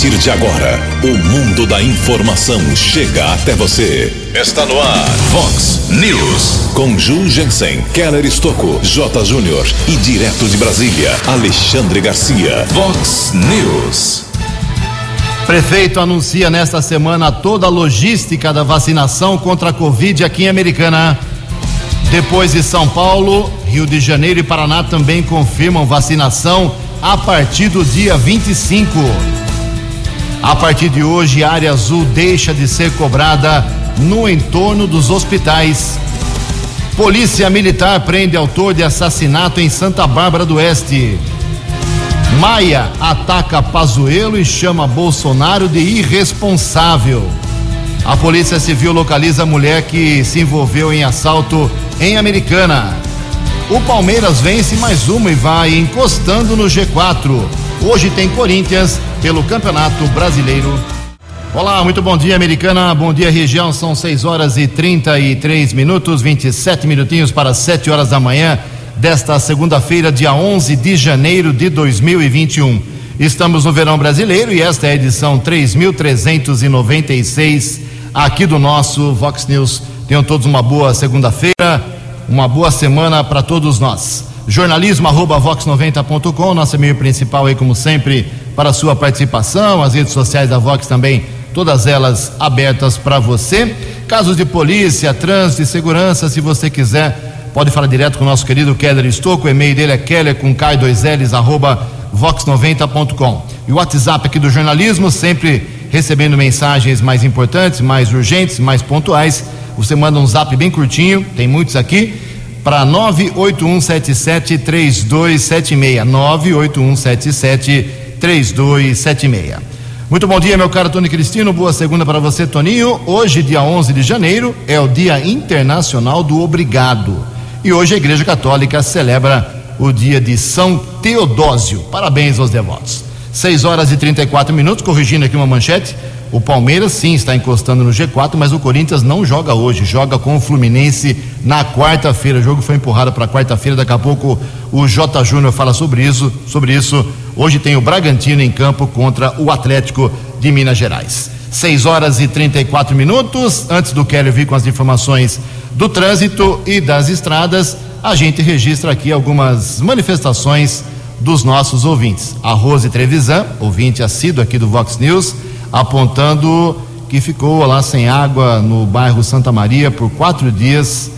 partir de agora, o mundo da informação chega até você. Está no ar, Fox News. Com Ju Jensen, Keller Estocco, J. Júnior e direto de Brasília, Alexandre Garcia. Fox News. Prefeito anuncia nesta semana toda a logística da vacinação contra a Covid aqui em Americana. Depois de São Paulo, Rio de Janeiro e Paraná também confirmam vacinação a partir do dia 25. A partir de hoje, a área azul deixa de ser cobrada no entorno dos hospitais. Polícia Militar prende autor de assassinato em Santa Bárbara do Oeste. Maia ataca Pazuello e chama Bolsonaro de irresponsável. A Polícia Civil localiza a mulher que se envolveu em assalto em Americana. O Palmeiras vence mais uma e vai encostando no G4. Hoje tem Corinthians pelo Campeonato Brasileiro. Olá, muito bom dia, Americana. Bom dia, região. São 6 horas e 33 minutos, 27 minutinhos para 7 horas da manhã desta segunda-feira, dia 11 de janeiro de 2021. Estamos no verão brasileiro e esta é a edição 3396 aqui do nosso Vox News. Tenham todos uma boa segunda-feira, uma boa semana para todos nós. Jornalismo arroba vox90.com, nosso e-mail principal aí, como sempre, para a sua participação. As redes sociais da Vox também, todas elas abertas para você. Casos de polícia, trânsito segurança, se você quiser, pode falar direto com o nosso querido Keller Estocco. O e-mail dele é keller com K2Ls, arroba vox90.com. E o WhatsApp aqui do jornalismo, sempre recebendo mensagens mais importantes, mais urgentes, mais pontuais. Você manda um zap bem curtinho, tem muitos aqui, para 981773276. 981773276. Muito bom dia, meu caro Tony Cristino. Boa segunda para você, Toninho. Hoje, dia 11 de janeiro, é o Dia Internacional do Obrigado. E hoje a Igreja Católica celebra o dia de São Teodósio. Parabéns aos devotos. 6 horas e 34 minutos, corrigindo aqui uma manchete. O Palmeiras sim está encostando no G4, mas o Corinthians não joga hoje, joga com o Fluminense na quarta-feira. O jogo foi empurrado para quarta-feira, daqui a pouco o J. Júnior fala sobre isso, sobre isso. Hoje tem o Bragantino em campo contra o Atlético de Minas Gerais. 6 horas e 34 minutos. Antes do Kelly vir com as informações do trânsito e das estradas, a gente registra aqui algumas manifestações dos nossos ouvintes. A Rose Trevisan, ouvinte assíduo aqui do Vox News, apontando que ficou lá sem água no bairro Santa Maria por quatro dias.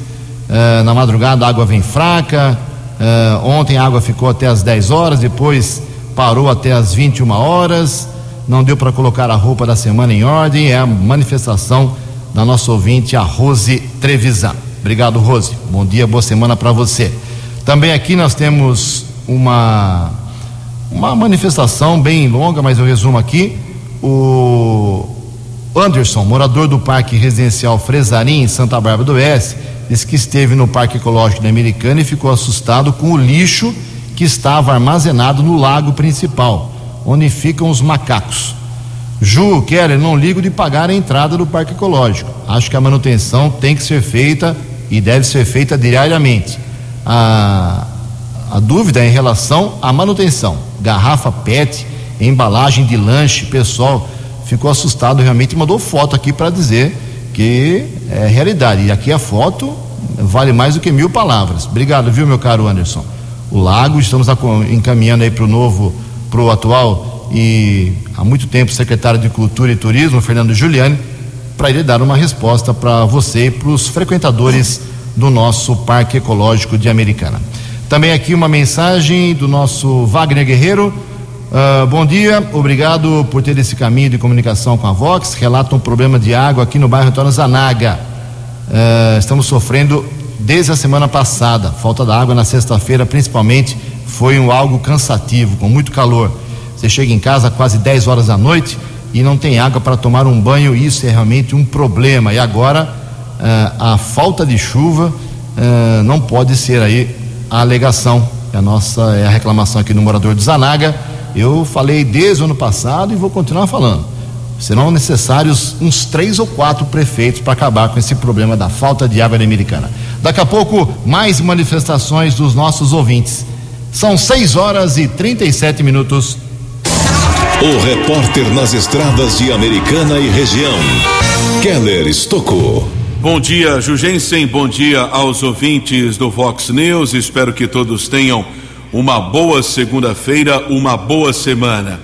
Uh, na madrugada a água vem fraca. Uh, ontem a água ficou até as 10 horas, depois parou até as 21 horas. Não deu para colocar a roupa da semana em ordem. É a manifestação da nossa ouvinte, a Rose Trevisan. Obrigado, Rose. Bom dia, boa semana para você. Também aqui nós temos uma, uma manifestação bem longa, mas eu resumo aqui. O Anderson, morador do Parque Residencial Fresarim, em Santa Bárbara do Oeste, disse que esteve no Parque Ecológico da Americana e ficou assustado com o lixo que estava armazenado no lago principal, onde ficam os macacos. Ju, Keller, não ligo de pagar a entrada do Parque Ecológico. Acho que a manutenção tem que ser feita e deve ser feita diariamente. A, a dúvida é em relação à manutenção. Garrafa PET, embalagem de lanche, pessoal ficou assustado realmente mandou foto aqui para dizer que é realidade. E aqui a foto vale mais do que mil palavras. Obrigado, viu, meu caro Anderson? O lago, estamos encaminhando aí para o novo, para o atual e há muito tempo secretário de Cultura e Turismo, Fernando Giuliani, para ele dar uma resposta para você e para os frequentadores do nosso Parque Ecológico de Americana. Também aqui uma mensagem do nosso Wagner Guerreiro. Uh, bom dia, obrigado por ter esse caminho de comunicação com a Vox. Relata um problema de água aqui no bairro Antônio Zanaga. Uh, estamos sofrendo desde a semana passada. Falta da água na sexta-feira, principalmente, foi um algo cansativo, com muito calor. Você chega em casa quase 10 horas da noite e não tem água para tomar um banho, isso é realmente um problema. E agora uh, a falta de chuva não pode ser aí a alegação, é a nossa é a reclamação aqui no morador de Zanaga. Eu falei desde o ano passado e vou continuar falando. Serão necessários uns três ou quatro prefeitos para acabar com esse problema da falta de água americana. Daqui a pouco, mais manifestações dos nossos ouvintes. São 6 horas e 37 minutos. O repórter nas estradas de Americana e região, Keller Estocou. Bom dia, Jugensen. Bom dia aos ouvintes do Vox News. Espero que todos tenham uma boa segunda-feira, uma boa semana.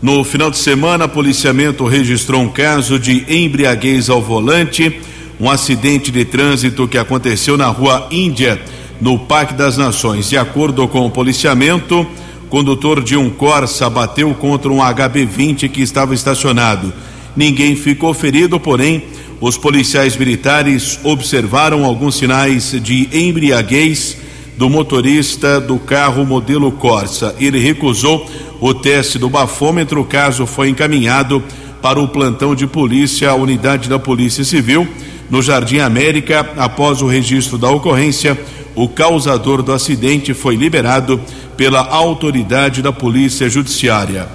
No final de semana, policiamento registrou um caso de embriaguez ao volante, um acidente de trânsito que aconteceu na rua Índia, no Parque das Nações. De acordo com o policiamento, condutor de um Corsa bateu contra um HB20 que estava estacionado. Ninguém ficou ferido, porém, os policiais militares observaram alguns sinais de embriaguez do motorista do carro modelo Corsa. Ele recusou o teste do bafômetro, o caso foi encaminhado para o plantão de polícia, a unidade da Polícia Civil, no Jardim América. Após o registro da ocorrência, o causador do acidente foi liberado pela autoridade da Polícia Judiciária.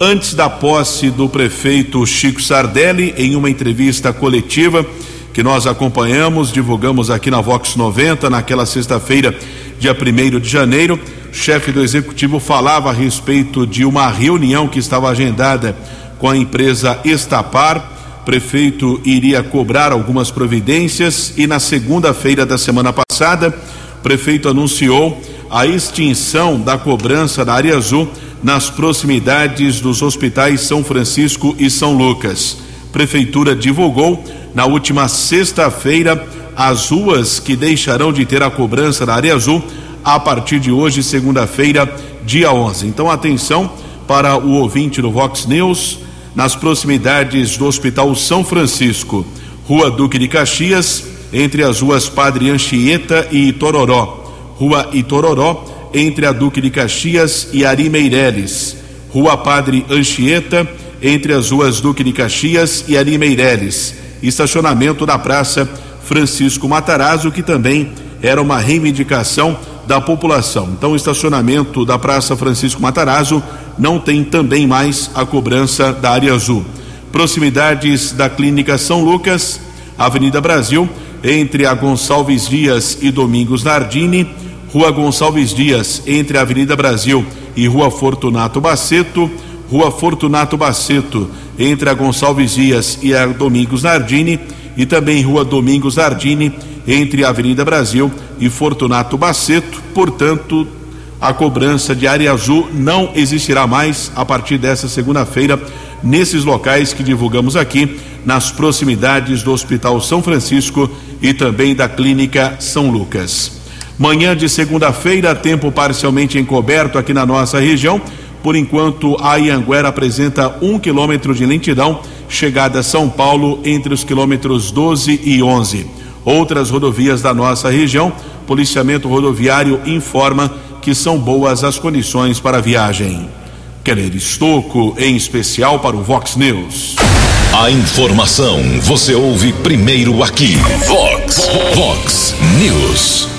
Antes da posse do prefeito Chico Sardelli, em uma entrevista coletiva que nós acompanhamos, divulgamos aqui na Vox 90, naquela sexta-feira, dia 1 de janeiro, o chefe do executivo falava a respeito de uma reunião que estava agendada com a empresa Estapar. O prefeito iria cobrar algumas providências e na segunda-feira da semana passada, o prefeito anunciou a extinção da cobrança da área azul nas proximidades dos hospitais São Francisco e São Lucas. Prefeitura divulgou na última sexta-feira as ruas que deixarão de ter a cobrança da área azul a partir de hoje, segunda-feira, dia 11. Então, atenção para o ouvinte do Vox News, nas proximidades do Hospital São Francisco, Rua Duque de Caxias, entre as ruas Padre Anchieta e Tororó Rua Itororó, entre a Duque de Caxias e Ari Meireles. Rua Padre Anchieta, entre as ruas Duque de Caxias e Ari Meireles. Estacionamento da Praça Francisco Matarazzo, que também era uma reivindicação da população. Então, o estacionamento da Praça Francisco Matarazzo não tem também mais a cobrança da área azul. Proximidades da Clínica São Lucas, Avenida Brasil, entre a Gonçalves Dias e Domingos Nardini Rua Gonçalves Dias, entre a Avenida Brasil e Rua Fortunato Baceto, Rua Fortunato Baceto, entre a Gonçalves Dias e a Domingos Nardini, e também Rua Domingos Nardini, entre a Avenida Brasil e Fortunato Baceto. Portanto, a cobrança de área azul não existirá mais a partir dessa segunda-feira nesses locais que divulgamos aqui, nas proximidades do Hospital São Francisco e também da Clínica São Lucas. Manhã de segunda-feira, tempo parcialmente encoberto aqui na nossa região. Por enquanto, a Ianguera apresenta um quilômetro de lentidão, chegada a São Paulo entre os quilômetros 12 e 11. Outras rodovias da nossa região, policiamento rodoviário informa que são boas as condições para a viagem. Keller Estocco, em especial para o Vox News. A informação você ouve primeiro aqui. Vox, Vox News.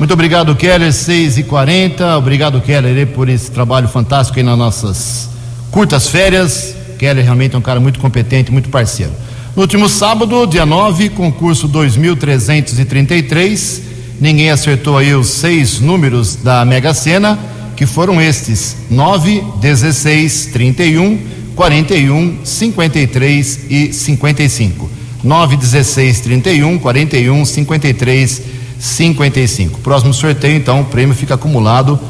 Muito obrigado, Keller, 6 e 40 Obrigado, Keller, por esse trabalho fantástico aí nas nossas curtas férias. Keller realmente é um cara muito competente, muito parceiro. No último sábado, dia 9, concurso 2333. Ninguém acertou aí os seis números da Mega Sena, que foram estes: 9, 16, 31, 41, 53 e 55. 9, 16, 31, 41, 53 e 55. Próximo sorteio, então, o prêmio fica acumulado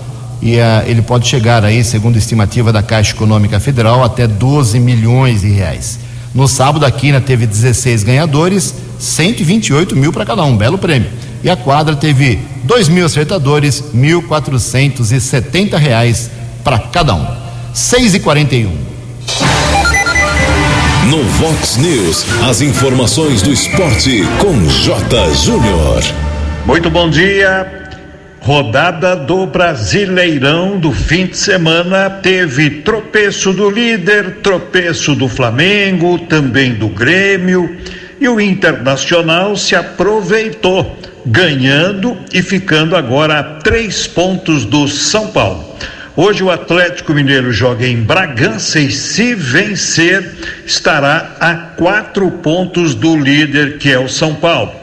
e uh, ele pode chegar aí, segundo a estimativa da Caixa Econômica Federal, até 12 milhões de reais. No sábado, a Quina teve 16 ganhadores, 128 mil para cada um, belo prêmio. E a quadra teve 2 mil acertadores, 1.470 reais para cada um. 6 e 41 No Vox News, as informações do esporte com J. Júnior. Muito bom dia. Rodada do Brasileirão do fim de semana teve tropeço do líder, tropeço do Flamengo, também do Grêmio, e o Internacional se aproveitou, ganhando e ficando agora a três pontos do São Paulo. Hoje o Atlético Mineiro joga em Bragança e, se vencer, estará a quatro pontos do líder, que é o São Paulo.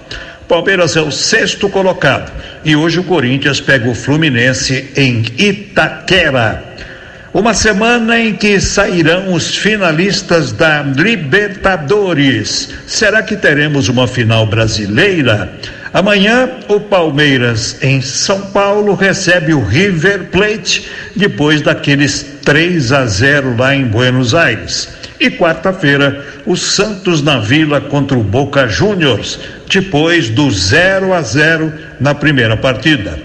Palmeiras é o sexto colocado e hoje o Corinthians pega o Fluminense em Itaquera. Uma semana em que sairão os finalistas da Libertadores. Será que teremos uma final brasileira? Amanhã, o Palmeiras em São Paulo recebe o River Plate depois daqueles 3 a 0 lá em Buenos Aires. E quarta-feira, o Santos na Vila contra o Boca Juniors, depois do 0 a 0 na primeira partida.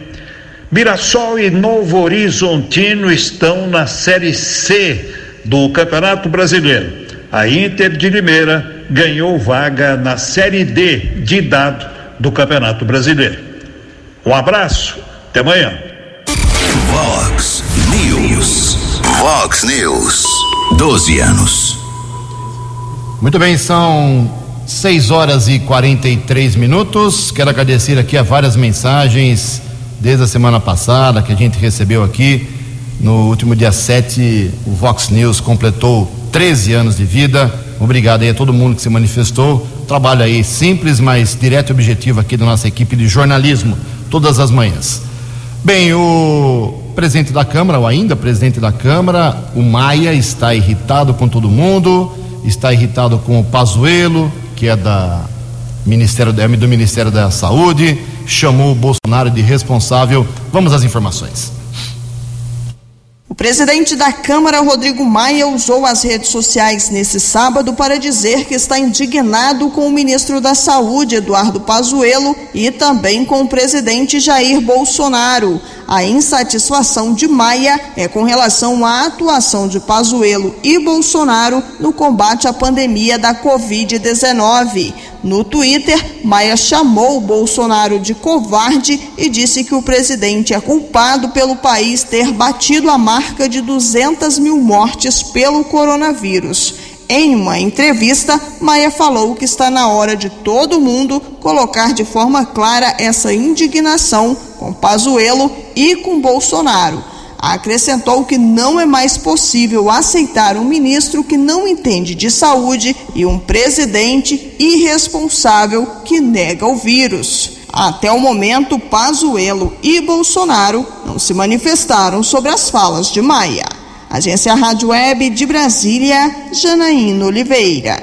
Mirassol e Novo Horizontino estão na Série C do Campeonato Brasileiro. A Inter de Limeira ganhou vaga na Série D de dado do Campeonato Brasileiro. Um abraço, até amanhã. Vox News. 12 anos. Muito bem, são 6 horas e 43 minutos. Quero agradecer aqui a várias mensagens desde a semana passada que a gente recebeu aqui. No último dia 7, o Vox News completou 13 anos de vida. Obrigado aí a todo mundo que se manifestou. Trabalho aí simples, mas direto e objetivo aqui da nossa equipe de jornalismo, todas as manhãs. Bem, o presidente da Câmara, ou ainda presidente da Câmara, o Maia, está irritado com todo mundo, está irritado com o Pazuello, que é da Ministério, do Ministério da Saúde, chamou o Bolsonaro de responsável. Vamos às informações. O presidente da Câmara, Rodrigo Maia, usou as redes sociais nesse sábado para dizer que está indignado com o ministro da Saúde, Eduardo Pazuello, e também com o presidente Jair Bolsonaro. A insatisfação de Maia é com relação à atuação de Pazuello e Bolsonaro no combate à pandemia da Covid-19. No Twitter, Maia chamou Bolsonaro de covarde e disse que o presidente é culpado pelo país ter batido a marca de 200 mil mortes pelo coronavírus. Em uma entrevista, Maia falou que está na hora de todo mundo colocar de forma clara essa indignação com Pazuello e com Bolsonaro. Acrescentou que não é mais possível aceitar um ministro que não entende de saúde e um presidente irresponsável que nega o vírus. Até o momento, Pazuello e Bolsonaro não se manifestaram sobre as falas de Maia. Agência Rádio Web de Brasília, Janaína Oliveira.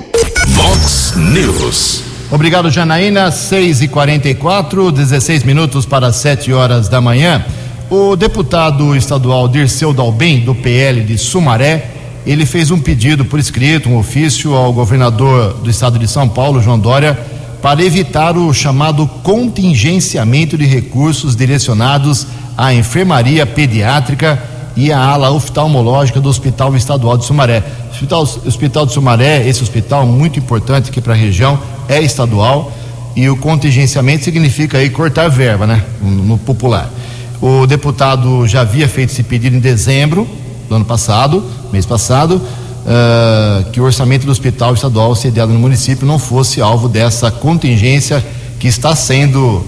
Vox News. Obrigado, Janaína. 6 e 44 16 minutos para 7 horas da manhã. O deputado estadual Dirceu Dalben, do PL de Sumaré, ele fez um pedido por escrito, um ofício ao governador do estado de São Paulo, João Dória, para evitar o chamado contingenciamento de recursos direcionados à enfermaria pediátrica e a ala oftalmológica do Hospital Estadual de Sumaré. Hospital, Hospital de Sumaré, esse hospital muito importante aqui para a região, é estadual e o contingenciamento significa aí cortar verba, né? No, no popular. O deputado já havia feito esse pedido em dezembro do ano passado, mês passado, uh, que o orçamento do hospital estadual sediado no município não fosse alvo dessa contingência que está sendo uh,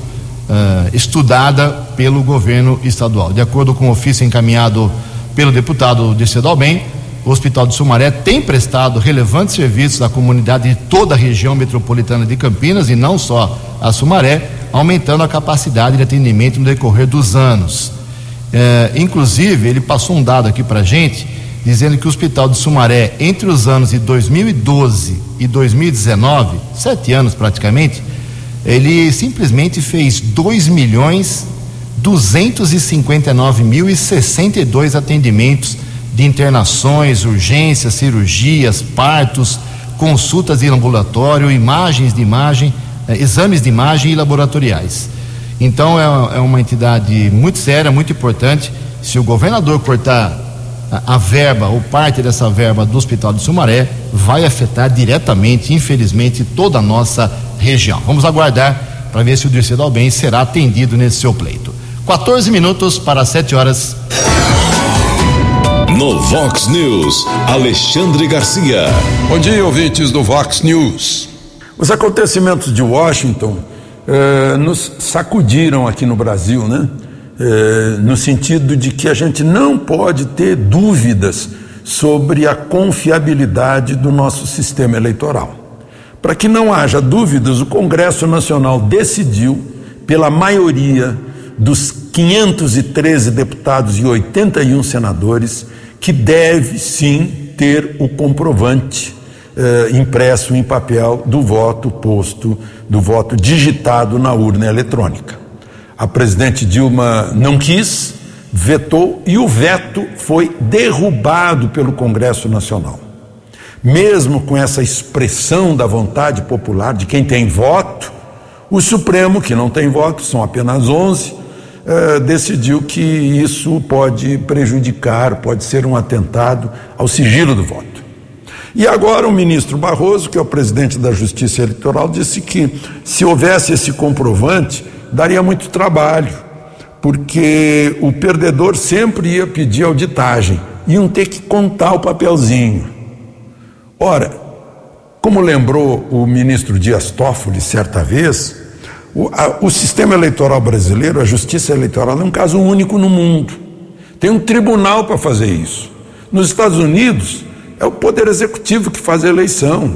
estudada pelo governo estadual. De acordo com o ofício encaminhado pelo deputado Dirceu Dalben, o Hospital de Sumaré tem prestado relevantes serviços à comunidade de toda a região metropolitana de Campinas e não só a Sumaré, aumentando a capacidade de atendimento no decorrer dos anos. É, inclusive, ele passou um dado aqui para gente, dizendo que o Hospital de Sumaré, entre os anos de 2012 e 2019, sete anos praticamente, ele simplesmente fez 2 milhões 259 mil e 62 atendimentos de internações, urgências, cirurgias, partos, consultas em ambulatório, imagens de imagem, exames de imagem e laboratoriais. Então é, é, uma entidade muito séria, muito importante. Se o governador cortar a, a verba ou parte dessa verba do Hospital de Sumaré, vai afetar diretamente, infelizmente, toda a nossa região. Vamos aguardar para ver se o Dirceu Dalben será atendido nesse seu pleito. 14 minutos para 7 horas. No Vox News, Alexandre Garcia. Bom dia, ouvintes do Vox News. Os acontecimentos de Washington eh, nos sacudiram aqui no Brasil, né? Eh, no sentido de que a gente não pode ter dúvidas sobre a confiabilidade do nosso sistema eleitoral. Para que não haja dúvidas, o Congresso Nacional decidiu, pela maioria dos 513 deputados e 81 senadores, que deve sim ter o comprovante eh, impresso em papel do voto posto, do voto digitado na urna eletrônica. A presidente Dilma não quis, vetou e o veto foi derrubado pelo Congresso Nacional. Mesmo com essa expressão da vontade popular de quem tem voto, o Supremo, que não tem voto, são apenas 11, eh, decidiu que isso pode prejudicar, pode ser um atentado ao sigilo do voto. E agora o ministro Barroso, que é o presidente da Justiça Eleitoral, disse que se houvesse esse comprovante, daria muito trabalho, porque o perdedor sempre ia pedir auditagem, iam ter que contar o papelzinho. Ora, como lembrou o ministro Dias Toffoli certa vez, o, a, o sistema eleitoral brasileiro, a justiça eleitoral, é um caso único no mundo. Tem um tribunal para fazer isso. Nos Estados Unidos, é o Poder Executivo que faz a eleição,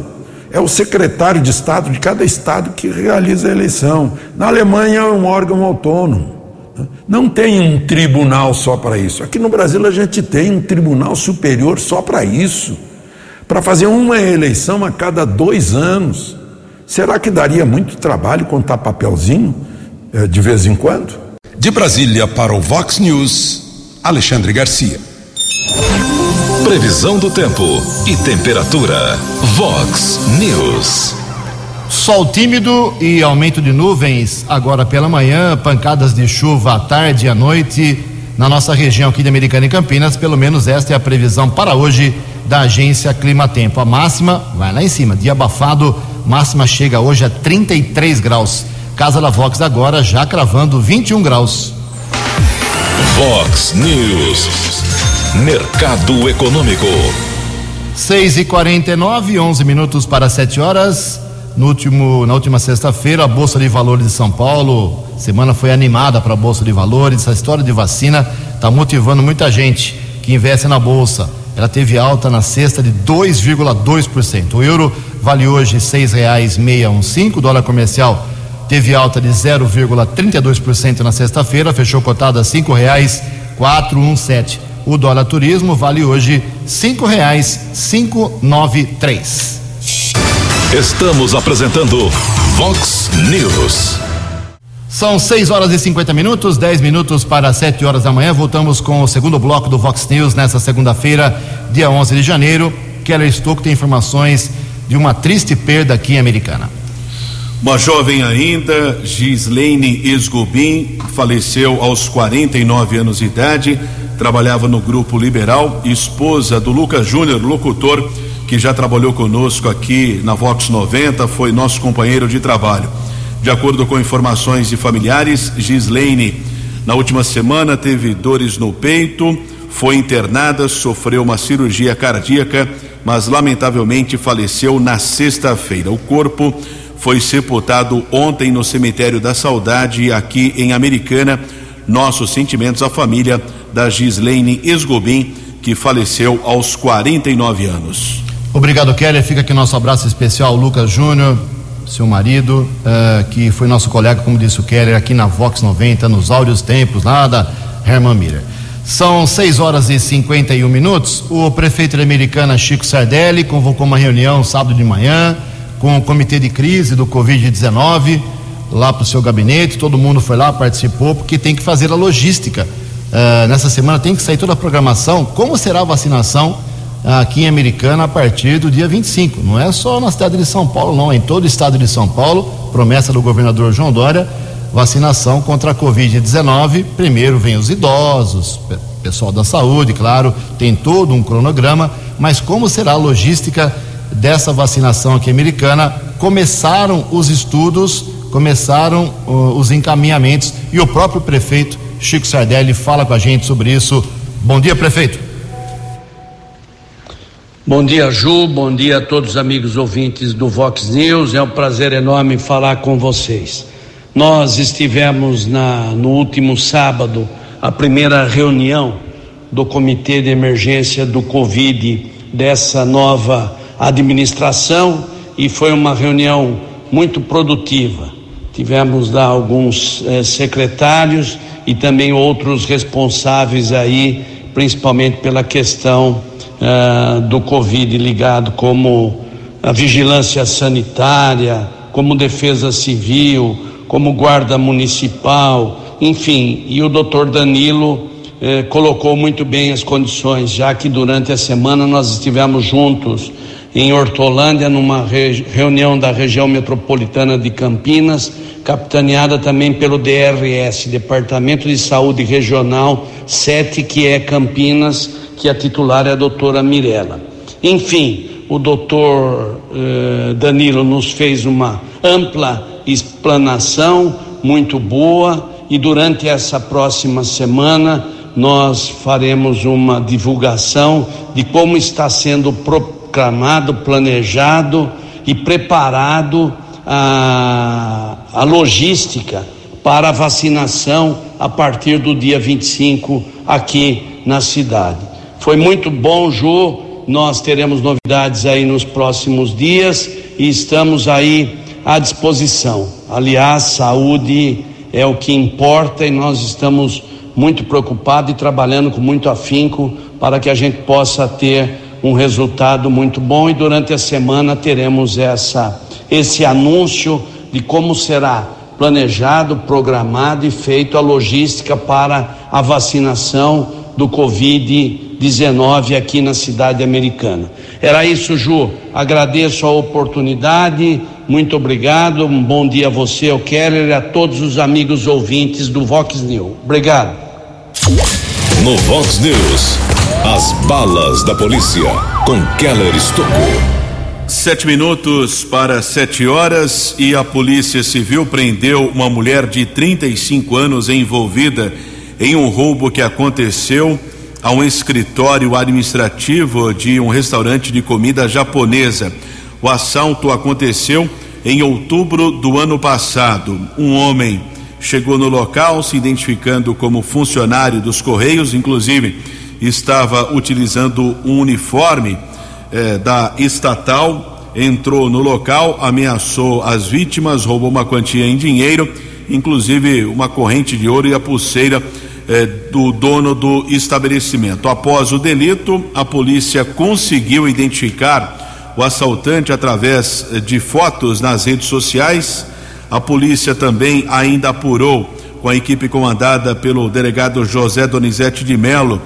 é o secretário de Estado de cada Estado que realiza a eleição. Na Alemanha é um órgão autônomo. Não tem um tribunal só para isso. Aqui no Brasil a gente tem um tribunal superior só para isso para fazer uma eleição a cada dois anos. Será que daria muito trabalho contar papelzinho eh, de vez em quando? De Brasília para o Vox News, Alexandre Garcia. Previsão do tempo e temperatura. Vox News. Sol tímido e aumento de nuvens agora pela manhã, pancadas de chuva à tarde e à noite na nossa região aqui de Americana e Campinas. Pelo menos esta é a previsão para hoje da agência Clima Tempo. A máxima vai lá em cima, dia abafado, máxima chega hoje a 33 graus. Casa da Vox agora já cravando 21 graus. Vox News. Mercado Econômico. 6 e 49 11 minutos para 7 horas. No último, na última sexta-feira, a Bolsa de Valores de São Paulo, semana foi animada para a Bolsa de Valores. Essa história de vacina está motivando muita gente que investe na Bolsa. Ela teve alta na sexta de 2,2%. O euro vale hoje R$ 6,615. O dólar comercial teve alta de 0,32% na sexta-feira, fechou cotada a R$ 5,417. O dólar turismo vale hoje cinco reais cinco nove três. Estamos apresentando Vox News. São 6 horas e 50 minutos, 10 minutos para 7 horas da manhã. Voltamos com o segundo bloco do Vox News nessa segunda-feira, dia 11 de janeiro. Keller Stocco tem informações de uma triste perda aqui em Americana. Uma jovem ainda, Gislaine Esgobin, faleceu aos 49 anos de idade trabalhava no Grupo Liberal, esposa do Lucas Júnior, locutor, que já trabalhou conosco aqui na Vox 90, foi nosso companheiro de trabalho. De acordo com informações de familiares, Gislaine, na última semana, teve dores no peito, foi internada, sofreu uma cirurgia cardíaca, mas lamentavelmente faleceu na sexta-feira. O corpo foi sepultado ontem no cemitério da Saudade, aqui em Americana. Nossos sentimentos à família da Gislaine Esgobin, que faleceu aos 49 anos. Obrigado, Kelly. Fica aqui nosso abraço especial Lucas Júnior, seu marido, uh, que foi nosso colega, como disse o Keller, aqui na Vox 90, nos áureos tempos, lá da Herman Miller. São 6 horas e 51 minutos. O prefeito Americana, Chico Sardelli, convocou uma reunião sábado de manhã com o comitê de crise do Covid-19 lá para o seu gabinete. Todo mundo foi lá, participou, porque tem que fazer a logística Uh, nessa semana tem que sair toda a programação. Como será a vacinação aqui em Americana a partir do dia 25? Não é só na cidade de São Paulo, não, é em todo o estado de São Paulo. Promessa do governador João Dória: vacinação contra a Covid-19. Primeiro vem os idosos, pessoal da saúde, claro, tem todo um cronograma. Mas como será a logística dessa vacinação aqui americana? Começaram os estudos, começaram uh, os encaminhamentos e o próprio prefeito Chico Sardelli fala com a gente sobre isso. Bom dia, prefeito. Bom dia, Ju. Bom dia a todos os amigos ouvintes do Vox News. É um prazer enorme falar com vocês. Nós estivemos na, no último sábado, a primeira reunião do Comitê de Emergência do Covid dessa nova administração e foi uma reunião muito produtiva. Tivemos lá alguns eh, secretários e também outros responsáveis aí principalmente pela questão uh, do Covid ligado como a vigilância sanitária, como defesa civil, como guarda municipal, enfim, e o doutor Danilo eh, colocou muito bem as condições, já que durante a semana nós estivemos juntos em Hortolândia, numa re reunião da região metropolitana de Campinas, capitaneada também pelo DRS, Departamento de Saúde Regional 7, que é Campinas, que a titular é a doutora Mirella. Enfim, o doutor eh, Danilo nos fez uma ampla explanação muito boa e durante essa próxima semana nós faremos uma divulgação de como está sendo proclamado, planejado e preparado a, a logística para a vacinação a partir do dia 25 aqui na cidade. Foi muito bom, Ju. Nós teremos novidades aí nos próximos dias e estamos aí à disposição. Aliás, saúde é o que importa e nós estamos muito preocupados e trabalhando com muito afinco para que a gente possa ter um resultado muito bom e durante a semana teremos essa esse anúncio de como será planejado, programado e feito a logística para a vacinação do Covid-19 aqui na cidade americana. Era isso, Ju. Agradeço a oportunidade muito obrigado, um bom dia a você, eu quero e a todos os amigos ouvintes do Vox News. Obrigado. No Vox News, as balas da polícia com Keller Estocou. Sete minutos para sete horas e a Polícia Civil prendeu uma mulher de 35 anos envolvida em um roubo que aconteceu a um escritório administrativo de um restaurante de comida japonesa. O assalto aconteceu em outubro do ano passado. Um homem chegou no local se identificando como funcionário dos Correios, inclusive estava utilizando um uniforme eh, da estatal. Entrou no local, ameaçou as vítimas, roubou uma quantia em dinheiro, inclusive uma corrente de ouro e a pulseira eh, do dono do estabelecimento. Após o delito, a polícia conseguiu identificar o assaltante através eh, de fotos nas redes sociais. A polícia também ainda apurou, com a equipe comandada pelo delegado José Donizete de Melo,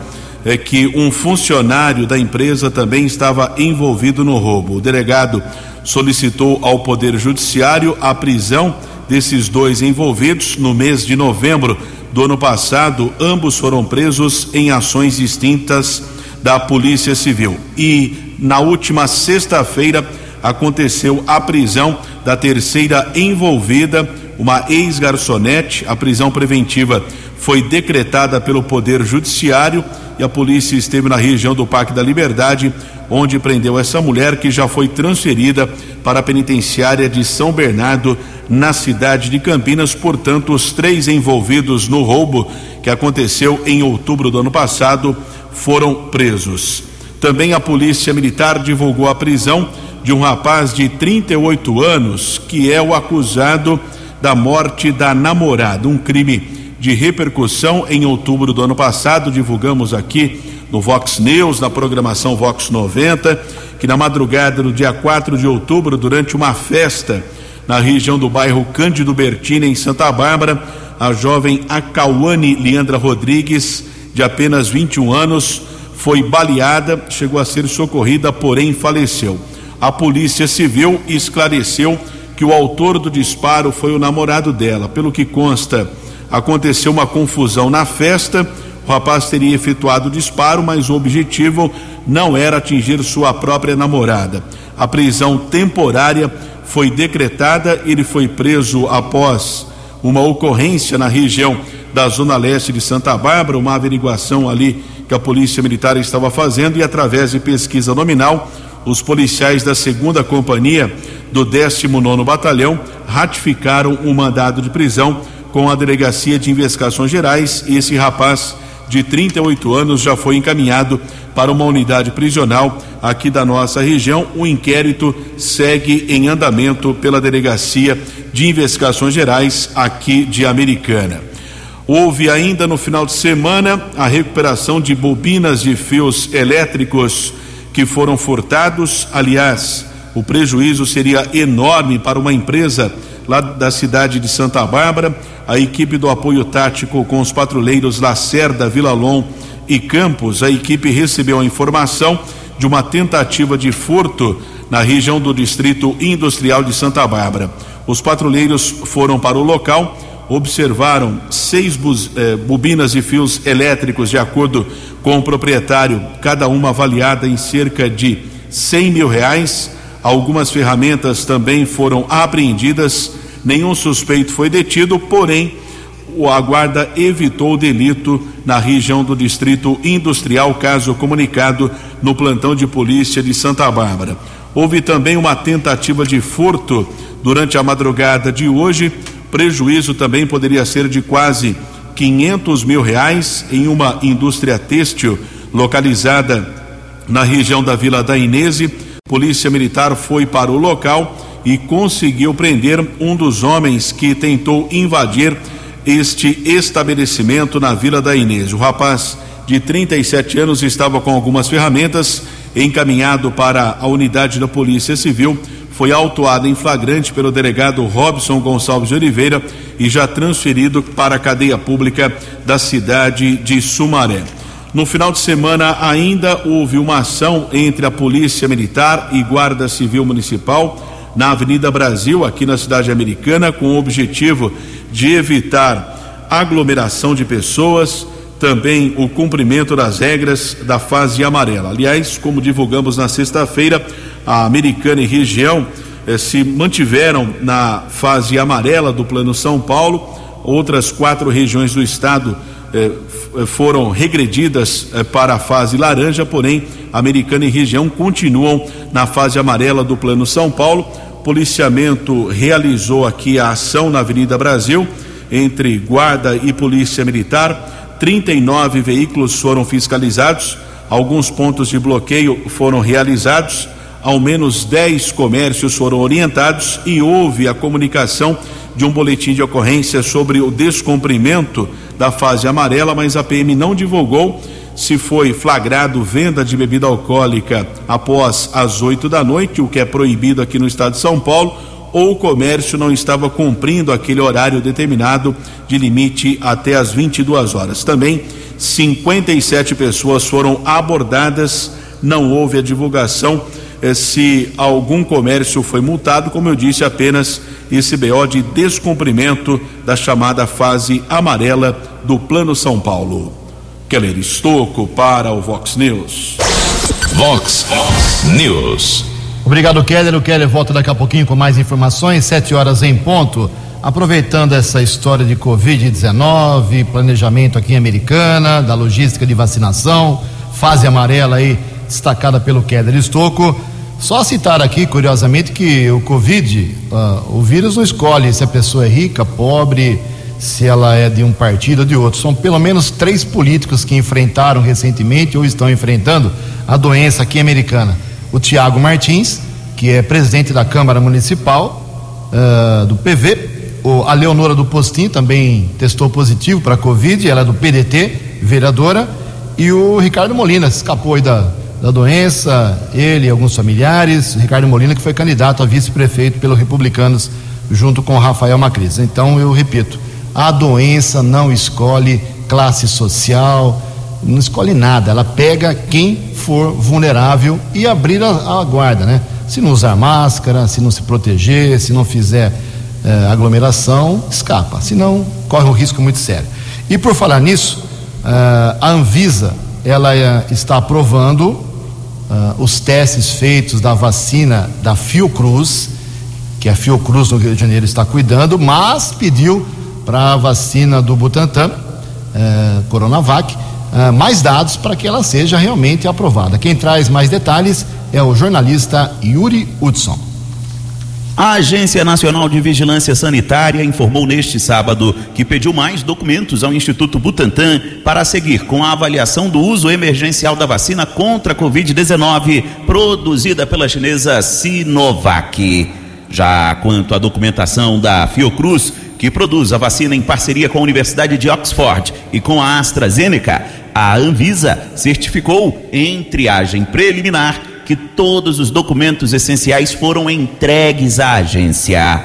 é que um funcionário da empresa também estava envolvido no roubo. O delegado solicitou ao Poder Judiciário a prisão desses dois envolvidos no mês de novembro do ano passado. Ambos foram presos em ações distintas da Polícia Civil. E na última sexta-feira aconteceu a prisão da terceira envolvida, uma ex-garçonete. A prisão preventiva foi decretada pelo Poder Judiciário e a polícia esteve na região do Parque da Liberdade, onde prendeu essa mulher que já foi transferida para a penitenciária de São Bernardo, na cidade de Campinas. Portanto, os três envolvidos no roubo que aconteceu em outubro do ano passado foram presos. Também a Polícia Militar divulgou a prisão de um rapaz de 38 anos que é o acusado da morte da namorada, um crime de repercussão em outubro do ano passado. Divulgamos aqui no Vox News, na programação Vox 90, que na madrugada do dia 4 de outubro, durante uma festa na região do bairro Cândido Bertina, em Santa Bárbara, a jovem Acauane Leandra Rodrigues, de apenas 21 anos, foi baleada, chegou a ser socorrida, porém faleceu. A Polícia Civil esclareceu que o autor do disparo foi o namorado dela. Pelo que consta, aconteceu uma confusão na festa. O rapaz teria efetuado o disparo, mas o objetivo não era atingir sua própria namorada. A prisão temporária foi decretada, ele foi preso após uma ocorrência na região da Zona Leste de Santa Bárbara, uma averiguação ali que a Polícia Militar estava fazendo e através de pesquisa nominal, os policiais da segunda companhia do 19 Batalhão ratificaram o mandado de prisão com a Delegacia de Investigações Gerais. Esse rapaz de 38 anos já foi encaminhado para uma unidade prisional aqui da nossa região. O inquérito segue em andamento pela Delegacia de Investigações Gerais aqui de Americana. Houve ainda no final de semana a recuperação de bobinas de fios elétricos que foram furtados. Aliás, o prejuízo seria enorme para uma empresa lá da cidade de Santa Bárbara. A equipe do apoio tático com os patrulheiros Lacerda, Vilalon e Campos, a equipe recebeu a informação de uma tentativa de furto na região do Distrito Industrial de Santa Bárbara. Os patrulheiros foram para o local observaram seis bus, eh, bobinas e fios elétricos, de acordo com o proprietário, cada uma avaliada em cerca de cem mil reais. Algumas ferramentas também foram apreendidas. Nenhum suspeito foi detido, porém a guarda evitou o delito na região do Distrito Industrial, caso comunicado no plantão de polícia de Santa Bárbara. Houve também uma tentativa de furto durante a madrugada de hoje Prejuízo também poderia ser de quase 500 mil reais em uma indústria têxtil localizada na região da Vila da Inese. Polícia Militar foi para o local e conseguiu prender um dos homens que tentou invadir este estabelecimento na Vila da Inês. O rapaz de 37 anos estava com algumas ferramentas encaminhado para a unidade da Polícia Civil foi autuado em flagrante pelo delegado Robson Gonçalves de Oliveira e já transferido para a cadeia pública da cidade de Sumaré. No final de semana ainda houve uma ação entre a Polícia Militar e Guarda Civil Municipal na Avenida Brasil, aqui na cidade americana, com o objetivo de evitar aglomeração de pessoas, também o cumprimento das regras da fase amarela. Aliás, como divulgamos na sexta-feira, a Americana e região eh, se mantiveram na fase amarela do Plano São Paulo. Outras quatro regiões do estado eh, eh foram regredidas eh, para a fase laranja, porém, Americana e região continuam na fase amarela do Plano São Paulo. Policiamento realizou aqui a ação na Avenida Brasil entre Guarda e Polícia Militar. 39 veículos foram fiscalizados, alguns pontos de bloqueio foram realizados ao menos 10 comércios foram orientados e houve a comunicação de um boletim de ocorrência sobre o descumprimento da fase amarela, mas a PM não divulgou se foi flagrado venda de bebida alcoólica após as 8 da noite, o que é proibido aqui no estado de São Paulo, ou o comércio não estava cumprindo aquele horário determinado de limite até as 22 horas. Também 57 pessoas foram abordadas, não houve a divulgação eh, se algum comércio foi multado, como eu disse, apenas esse BO de descumprimento da chamada fase amarela do Plano São Paulo. Keller Estocco para o Vox News. Vox News. Obrigado, Keller. O Keller volta daqui a pouquinho com mais informações, sete horas em ponto. Aproveitando essa história de Covid-19, planejamento aqui em Americana, da logística de vacinação, fase amarela aí destacada pelo Keller Estocco. Só citar aqui, curiosamente, que o Covid, uh, o vírus não escolhe se a pessoa é rica, pobre, se ela é de um partido ou de outro. São pelo menos três políticos que enfrentaram recentemente ou estão enfrentando a doença aqui americana. O Tiago Martins, que é presidente da Câmara Municipal uh, do PV, o, a Leonora do Postim também testou positivo para a Covid, ela é do PDT, vereadora, e o Ricardo Molina escapou aí da, da doença, ele e alguns familiares, Ricardo Molina, que foi candidato a vice-prefeito pelos republicanos, junto com Rafael Macris. Então, eu repito, a doença não escolhe classe social, não escolhe nada, ela pega quem for vulnerável e abrir a, a guarda, né? Se não usar máscara, se não se proteger, se não fizer eh, aglomeração, escapa, senão corre um risco muito sério. E por falar nisso, eh, a Anvisa ela eh, está aprovando uh, os testes feitos da vacina da Fiocruz, que a Fiocruz no Rio de Janeiro está cuidando, mas pediu para a vacina do Butantan, uh, Coronavac, uh, mais dados para que ela seja realmente aprovada. Quem traz mais detalhes é o jornalista Yuri Hudson. A Agência Nacional de Vigilância Sanitária informou neste sábado que pediu mais documentos ao Instituto Butantan para seguir com a avaliação do uso emergencial da vacina contra a Covid-19 produzida pela chinesa Sinovac. Já quanto à documentação da Fiocruz, que produz a vacina em parceria com a Universidade de Oxford e com a AstraZeneca, a Anvisa certificou em triagem preliminar que todos os documentos essenciais foram entregues à agência.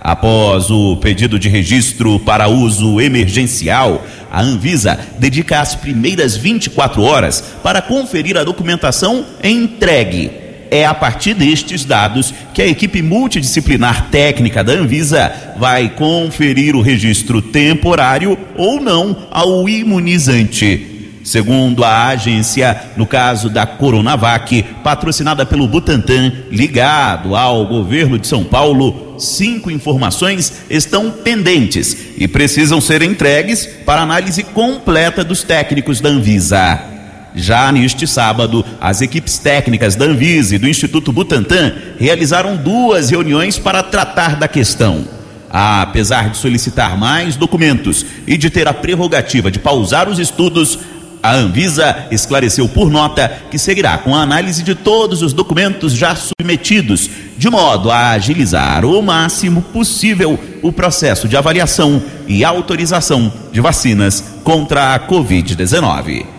Após o pedido de registro para uso emergencial, a Anvisa dedica as primeiras 24 horas para conferir a documentação entregue. É a partir destes dados que a equipe multidisciplinar técnica da Anvisa vai conferir o registro temporário ou não ao imunizante. Segundo a agência, no caso da Coronavac, patrocinada pelo Butantan, ligado ao governo de São Paulo, cinco informações estão pendentes e precisam ser entregues para análise completa dos técnicos da Anvisa. Já neste sábado, as equipes técnicas da Anvisa e do Instituto Butantan realizaram duas reuniões para tratar da questão. Apesar de solicitar mais documentos e de ter a prerrogativa de pausar os estudos, a Anvisa esclareceu por nota que seguirá com a análise de todos os documentos já submetidos, de modo a agilizar o máximo possível o processo de avaliação e autorização de vacinas contra a Covid-19.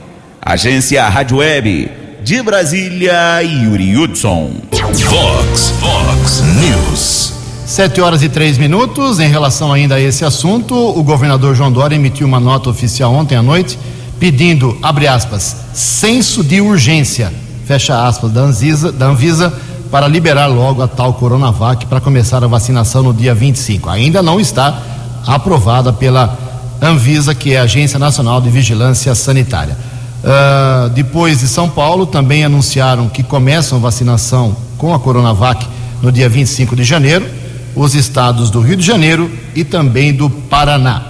Agência Rádio Web de Brasília, Yuri Hudson. Fox, Fox News. Sete horas e três minutos. Em relação ainda a esse assunto, o governador João Dória emitiu uma nota oficial ontem à noite pedindo, abre aspas, senso de urgência, fecha aspas, da Anvisa, da Anvisa para liberar logo a tal Coronavac para começar a vacinação no dia 25. Ainda não está aprovada pela Anvisa, que é a Agência Nacional de Vigilância Sanitária. Uh, depois de São Paulo, também anunciaram que começam vacinação com a Coronavac no dia 25 de janeiro, os estados do Rio de Janeiro e também do Paraná.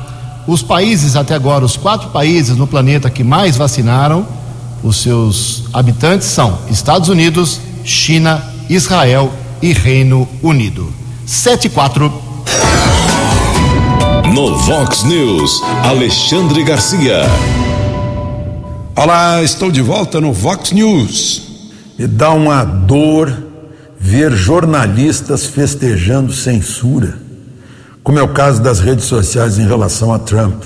Os países, até agora, os quatro países no planeta que mais vacinaram os seus habitantes são Estados Unidos, China, Israel e Reino Unido. 7 e 4. No Vox News, Alexandre Garcia. Olá, estou de volta no Vox News. Me dá uma dor ver jornalistas festejando censura como é o caso das redes sociais em relação a Trump,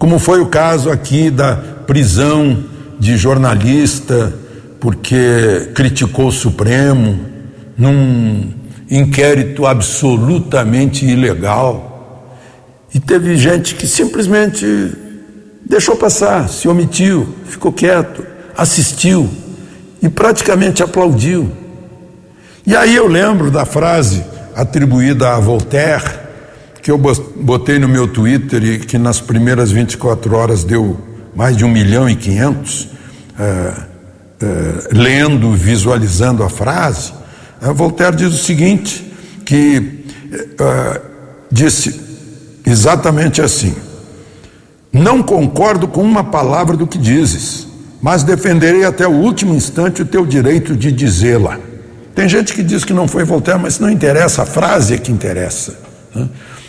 como foi o caso aqui da prisão de jornalista porque criticou o Supremo num inquérito absolutamente ilegal. E teve gente que simplesmente deixou passar, se omitiu, ficou quieto, assistiu e praticamente aplaudiu. E aí eu lembro da frase atribuída a Voltaire, que eu botei no meu Twitter e que nas primeiras 24 horas deu mais de um milhão e quinhentos, é, é, lendo, visualizando a frase, é, Voltaire diz o seguinte, que disse exatamente assim, não concordo com uma palavra do que dizes, mas defenderei até o último instante o teu direito de dizê-la. Tem gente que diz que não foi Voltaire, mas não interessa, a frase é que interessa. Né?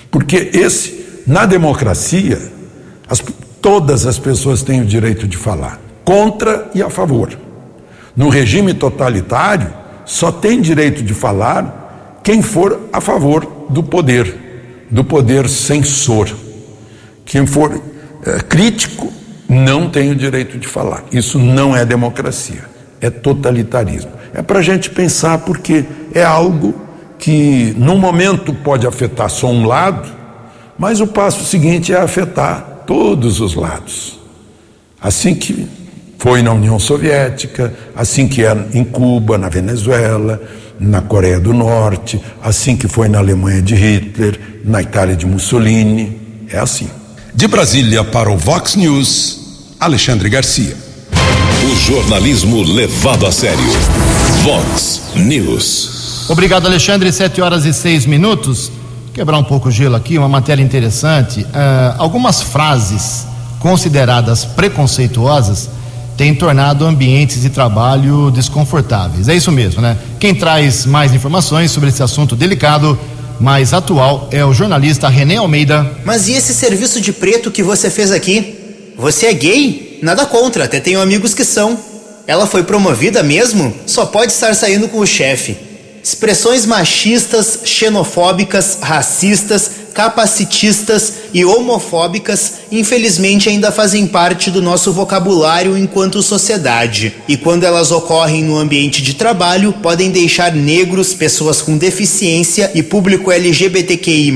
Porque esse, na democracia, as, todas as pessoas têm o direito de falar, contra e a favor. No regime totalitário, só tem direito de falar quem for a favor do poder, do poder censor. Quem for crítico não tem o direito de falar. Isso não é democracia, é totalitarismo. É para a gente pensar porque é algo que num momento pode afetar só um lado, mas o passo seguinte é afetar todos os lados. Assim que foi na União Soviética, assim que é em Cuba, na Venezuela, na Coreia do Norte, assim que foi na Alemanha de Hitler, na Itália de Mussolini, é assim. De Brasília para o Vox News, Alexandre Garcia. O jornalismo levado a sério. Vox News. Obrigado, Alexandre. Sete horas e seis minutos. Quebrar um pouco o gelo aqui, uma matéria interessante. Uh, algumas frases consideradas preconceituosas têm tornado ambientes de trabalho desconfortáveis. É isso mesmo, né? Quem traz mais informações sobre esse assunto delicado, mais atual, é o jornalista René Almeida. Mas e esse serviço de preto que você fez aqui? Você é gay? Nada contra, até tenho amigos que são. Ela foi promovida mesmo? Só pode estar saindo com o chefe. Expressões machistas, xenofóbicas, racistas capacitistas e homofóbicas, infelizmente ainda fazem parte do nosso vocabulário enquanto sociedade. E quando elas ocorrem no ambiente de trabalho, podem deixar negros, pessoas com deficiência e público LGBTQI,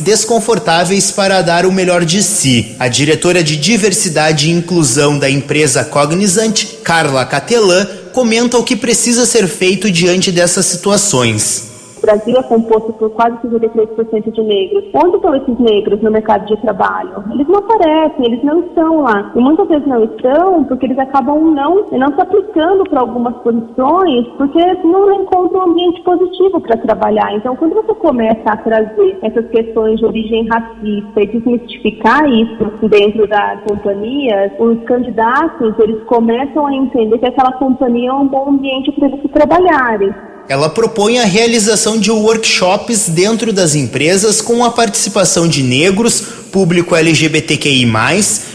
desconfortáveis para dar o melhor de si. A diretora de diversidade e inclusão da empresa Cognizant, Carla Catelan, comenta o que precisa ser feito diante dessas situações. Brasil é composto por quase 53% de negros. Onde estão esses negros no mercado de trabalho? Eles não aparecem, eles não estão lá. E muitas vezes não estão porque eles acabam não, não se aplicando para algumas posições porque não encontram um ambiente positivo para trabalhar. Então, quando você começa a trazer essas questões de origem racista e desmistificar isso dentro da companhia, os candidatos eles começam a entender que aquela companhia é um bom ambiente para eles trabalharem. Ela propõe a realização de workshops dentro das empresas com a participação de negros, público LGBTQI,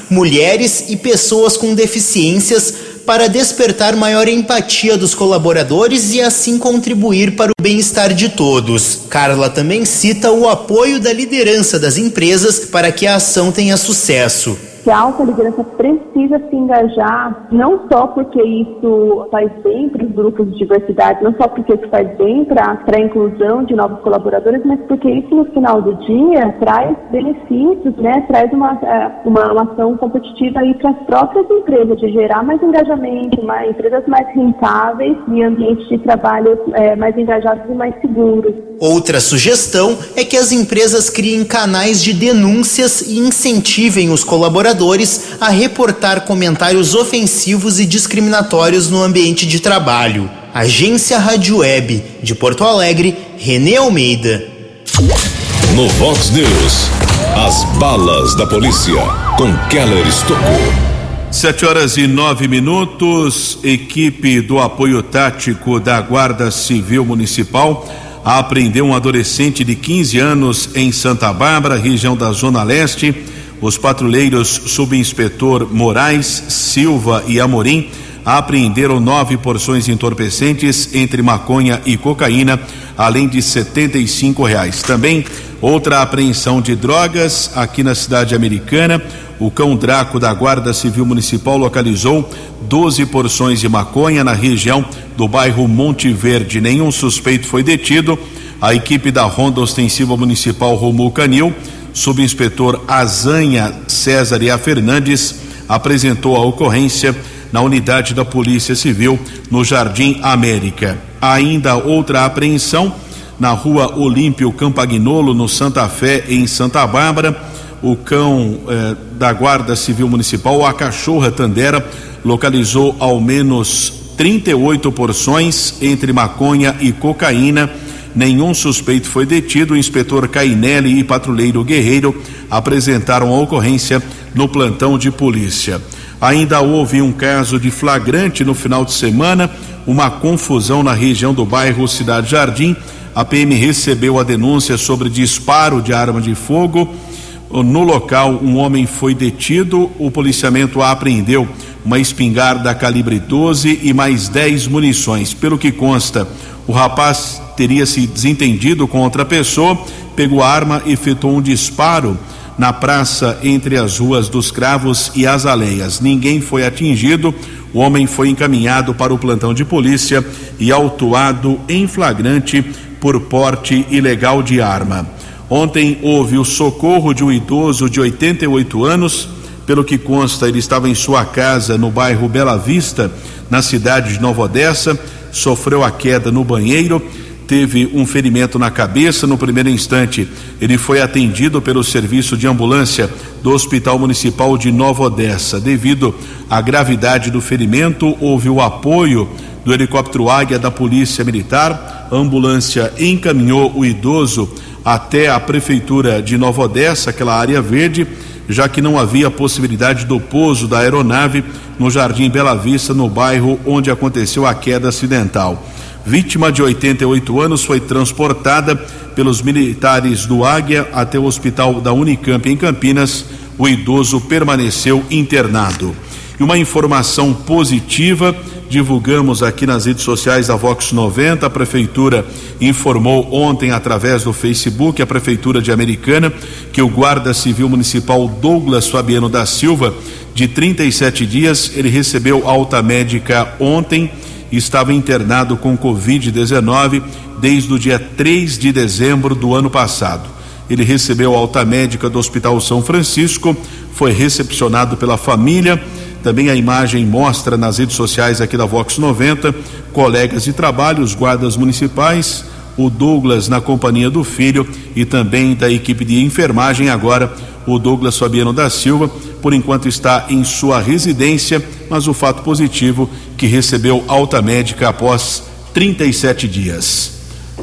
mulheres e pessoas com deficiências para despertar maior empatia dos colaboradores e assim contribuir para o bem-estar de todos. Carla também cita o apoio da liderança das empresas para que a ação tenha sucesso que a alta liderança precisa se engajar, não só porque isso faz bem para os grupos de diversidade, não só porque isso faz bem para a inclusão de novos colaboradores, mas porque isso no final do dia traz benefícios, né? traz uma, é, uma, uma ação competitiva para as próprias empresas, de gerar mais engajamento, mais, empresas mais rentáveis e ambientes de trabalho é, mais engajados e mais seguros. Outra sugestão é que as empresas criem canais de denúncias e incentivem os colaboradores a reportar comentários ofensivos e discriminatórios no ambiente de trabalho. Agência Rádio Web de Porto Alegre, Renê Almeida. No Vox News, as balas da polícia com Keller Estocou. Sete horas e nove minutos, equipe do apoio tático da Guarda Civil Municipal apreendeu um adolescente de 15 anos em Santa Bárbara, região da Zona Leste. Os patrulheiros subinspetor Moraes, Silva e Amorim apreenderam nove porções entorpecentes entre maconha e cocaína, além de setenta e cinco reais. Também outra apreensão de drogas aqui na cidade americana. O cão Draco da Guarda Civil Municipal localizou 12 porções de maconha na região do bairro Monte Verde. Nenhum suspeito foi detido. A equipe da Ronda Ostensiva Municipal Romulo Canil, subinspetor Azanha César e a Fernandes, apresentou a ocorrência na unidade da Polícia Civil no Jardim América. Ainda outra apreensão na rua Olímpio Campagnolo, no Santa Fé, em Santa Bárbara o cão eh, da Guarda Civil Municipal, a cachorra Tandera, localizou ao menos 38 porções entre maconha e cocaína. Nenhum suspeito foi detido. O inspetor Cainelli e patrulheiro Guerreiro apresentaram a ocorrência no plantão de polícia. Ainda houve um caso de flagrante no final de semana, uma confusão na região do bairro Cidade Jardim. A PM recebeu a denúncia sobre disparo de arma de fogo no local, um homem foi detido. O policiamento apreendeu uma espingarda calibre 12 e mais 10 munições. Pelo que consta, o rapaz teria se desentendido com outra pessoa, pegou a arma e efetuou um disparo na praça entre as ruas dos Cravos e Azaleias. Ninguém foi atingido. O homem foi encaminhado para o plantão de polícia e autuado em flagrante por porte ilegal de arma. Ontem houve o socorro de um idoso de 88 anos. Pelo que consta, ele estava em sua casa no bairro Bela Vista, na cidade de Nova Odessa. Sofreu a queda no banheiro, teve um ferimento na cabeça. No primeiro instante, ele foi atendido pelo serviço de ambulância do Hospital Municipal de Nova Odessa. Devido à gravidade do ferimento, houve o apoio do helicóptero Águia da Polícia Militar. A ambulância encaminhou o idoso até a prefeitura de Nova Odessa, aquela área verde, já que não havia possibilidade do pouso da aeronave no Jardim Bela Vista, no bairro onde aconteceu a queda acidental. Vítima de 88 anos foi transportada pelos militares do Águia até o hospital da Unicamp em Campinas. O idoso permaneceu internado. E uma informação positiva divulgamos aqui nas redes sociais da Vox 90. A prefeitura informou ontem através do Facebook, a prefeitura de Americana, que o guarda civil municipal Douglas Fabiano da Silva, de 37 dias, ele recebeu alta médica ontem estava internado com Covid-19 desde o dia 3 de dezembro do ano passado. Ele recebeu alta médica do Hospital São Francisco, foi recepcionado pela família. Também a imagem mostra nas redes sociais aqui da Vox 90, colegas de trabalho, os guardas municipais, o Douglas na companhia do filho e também da equipe de enfermagem agora o Douglas Fabiano da Silva, por enquanto está em sua residência, mas o fato positivo que recebeu alta médica após 37 dias.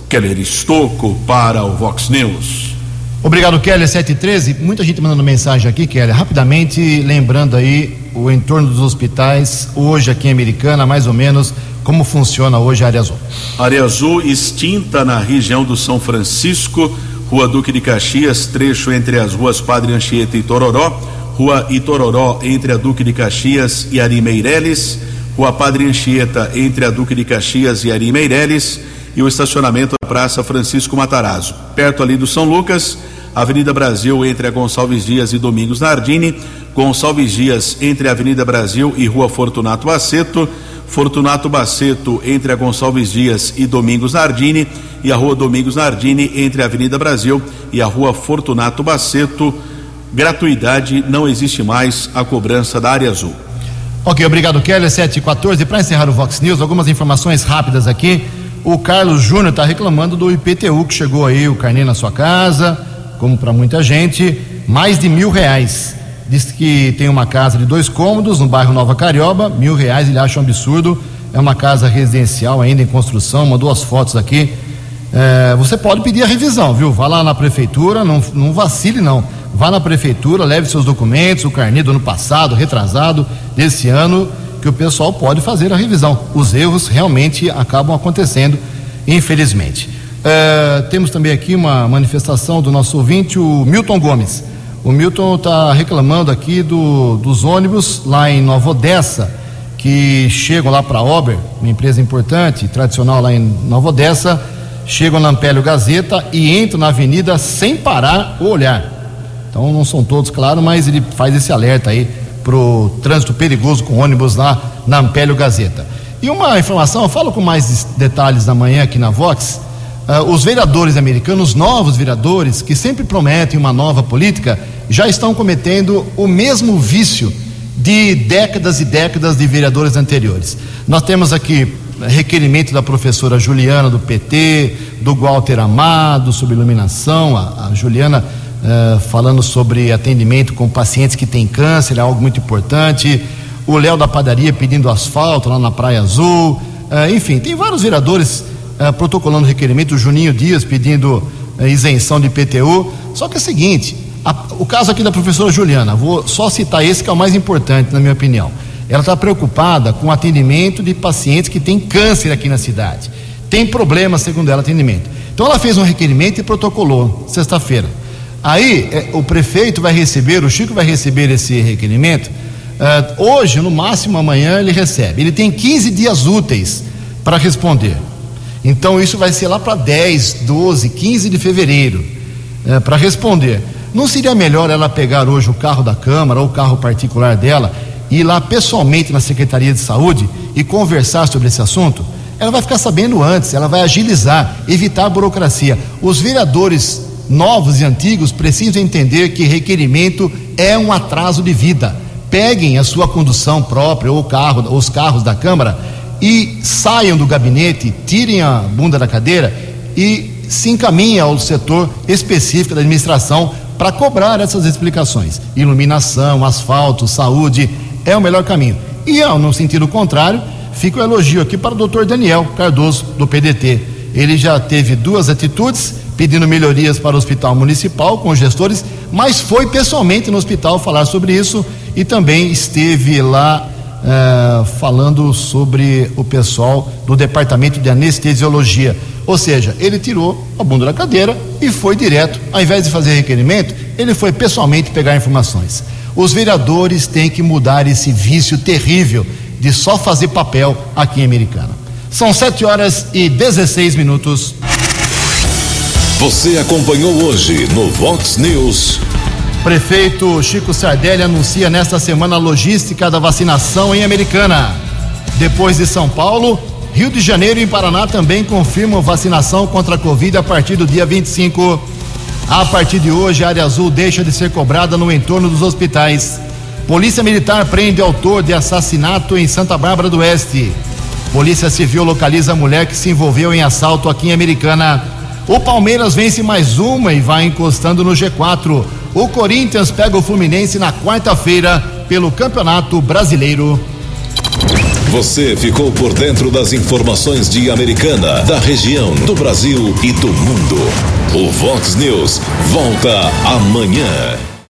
Keller Estocco para o Vox News. Obrigado, Keller 713. Muita gente mandando mensagem aqui, Keller. Rapidamente, lembrando aí o entorno dos hospitais, hoje aqui em Americana, mais ou menos, como funciona hoje a área azul. Área azul extinta na região do São Francisco, Rua Duque de Caxias, trecho entre as ruas Padre Anchieta e Tororó, Rua Itororó entre a Duque de Caxias e Ari Meireles, Rua Padre Anchieta entre a Duque de Caxias e Ari Meireles. E o estacionamento da Praça Francisco Matarazzo. Perto ali do São Lucas, Avenida Brasil entre a Gonçalves Dias e Domingos Nardini, Gonçalves Dias entre a Avenida Brasil e Rua Fortunato Baceto, Fortunato Baceto entre a Gonçalves Dias e Domingos Nardini. E a Rua Domingos Nardini entre a Avenida Brasil e a Rua Fortunato Baceto. Gratuidade, não existe mais a cobrança da área azul. Ok, obrigado, Kelly. 7 e 14. Para encerrar o Vox News, algumas informações rápidas aqui. O Carlos Júnior está reclamando do IPTU que chegou aí, o carnê na sua casa, como para muita gente, mais de mil reais. Diz que tem uma casa de dois cômodos no bairro Nova Carioba, mil reais, ele acha um absurdo. É uma casa residencial ainda em construção, mandou as fotos aqui. É, você pode pedir a revisão, viu? Vá lá na prefeitura, não, não vacile não. Vá na prefeitura, leve seus documentos, o carnê do ano passado, retrasado, desse ano, que o pessoal pode fazer a revisão. Os erros realmente acabam acontecendo, infelizmente. É, temos também aqui uma manifestação do nosso ouvinte, o Milton Gomes. O Milton está reclamando aqui do, dos ônibus lá em Nova Odessa, que chegam lá para a Ober, uma empresa importante, tradicional lá em Nova Odessa, chegam na Ampélio Gazeta e entram na avenida sem parar ou olhar. Então não são todos, claro, mas ele faz esse alerta aí pro trânsito perigoso com ônibus lá na Ampélio Gazeta. E uma informação, eu falo com mais detalhes amanhã aqui na Vox. Uh, os vereadores americanos, novos vereadores, que sempre prometem uma nova política, já estão cometendo o mesmo vício de décadas e décadas de vereadores anteriores. Nós temos aqui requerimento da professora Juliana do PT, do Walter Amado sobre iluminação, a, a Juliana uh, falando sobre atendimento com pacientes que têm câncer, é algo muito importante. O Léo da padaria pedindo asfalto lá na Praia Azul. Uh, enfim, tem vários vereadores uh, protocolando requerimento. O Juninho Dias pedindo isenção de IPTU. Só que é o seguinte: a, o caso aqui da professora Juliana, vou só citar esse que é o mais importante, na minha opinião. Ela está preocupada com o atendimento de pacientes que têm câncer aqui na cidade. Tem problema, segundo ela, atendimento. Então ela fez um requerimento e protocolou sexta-feira. Aí é, o prefeito vai receber, o Chico vai receber esse requerimento. Uh, hoje, no máximo amanhã, ele recebe. Ele tem 15 dias úteis para responder. Então isso vai ser lá para 10, 12, 15 de fevereiro uh, para responder. Não seria melhor ela pegar hoje o carro da Câmara ou o carro particular dela ir lá pessoalmente na Secretaria de Saúde e conversar sobre esse assunto? Ela vai ficar sabendo antes, ela vai agilizar, evitar a burocracia. Os vereadores novos e antigos precisam entender que requerimento é um atraso de vida. Peguem a sua condução própria ou carro, os carros da Câmara e saiam do gabinete, tirem a bunda da cadeira e se encaminhem ao setor específico da administração para cobrar essas explicações. Iluminação, asfalto, saúde é o melhor caminho. E no sentido contrário, fica o elogio aqui para o doutor Daniel Cardoso, do PDT. Ele já teve duas atitudes pedindo melhorias para o hospital municipal com os gestores, mas foi pessoalmente no hospital falar sobre isso e também esteve lá uh, falando sobre o pessoal do departamento de anestesiologia. Ou seja, ele tirou a bunda da cadeira e foi direto, ao invés de fazer requerimento, ele foi pessoalmente pegar informações. Os vereadores têm que mudar esse vício terrível de só fazer papel aqui em Americana. São 7 horas e 16 minutos. Você acompanhou hoje no Vox News. Prefeito Chico Sardelli anuncia nesta semana a logística da vacinação em Americana. Depois de São Paulo, Rio de Janeiro e Paraná também confirmam vacinação contra a Covid a partir do dia 25. A partir de hoje, a área azul deixa de ser cobrada no entorno dos hospitais. Polícia Militar prende autor de assassinato em Santa Bárbara do Oeste. Polícia Civil localiza a mulher que se envolveu em assalto aqui em Americana. O Palmeiras vence mais uma e vai encostando no G4. O Corinthians pega o Fluminense na quarta-feira pelo Campeonato Brasileiro. Você ficou por dentro das informações de Americana, da região, do Brasil e do mundo. O Vox News volta amanhã.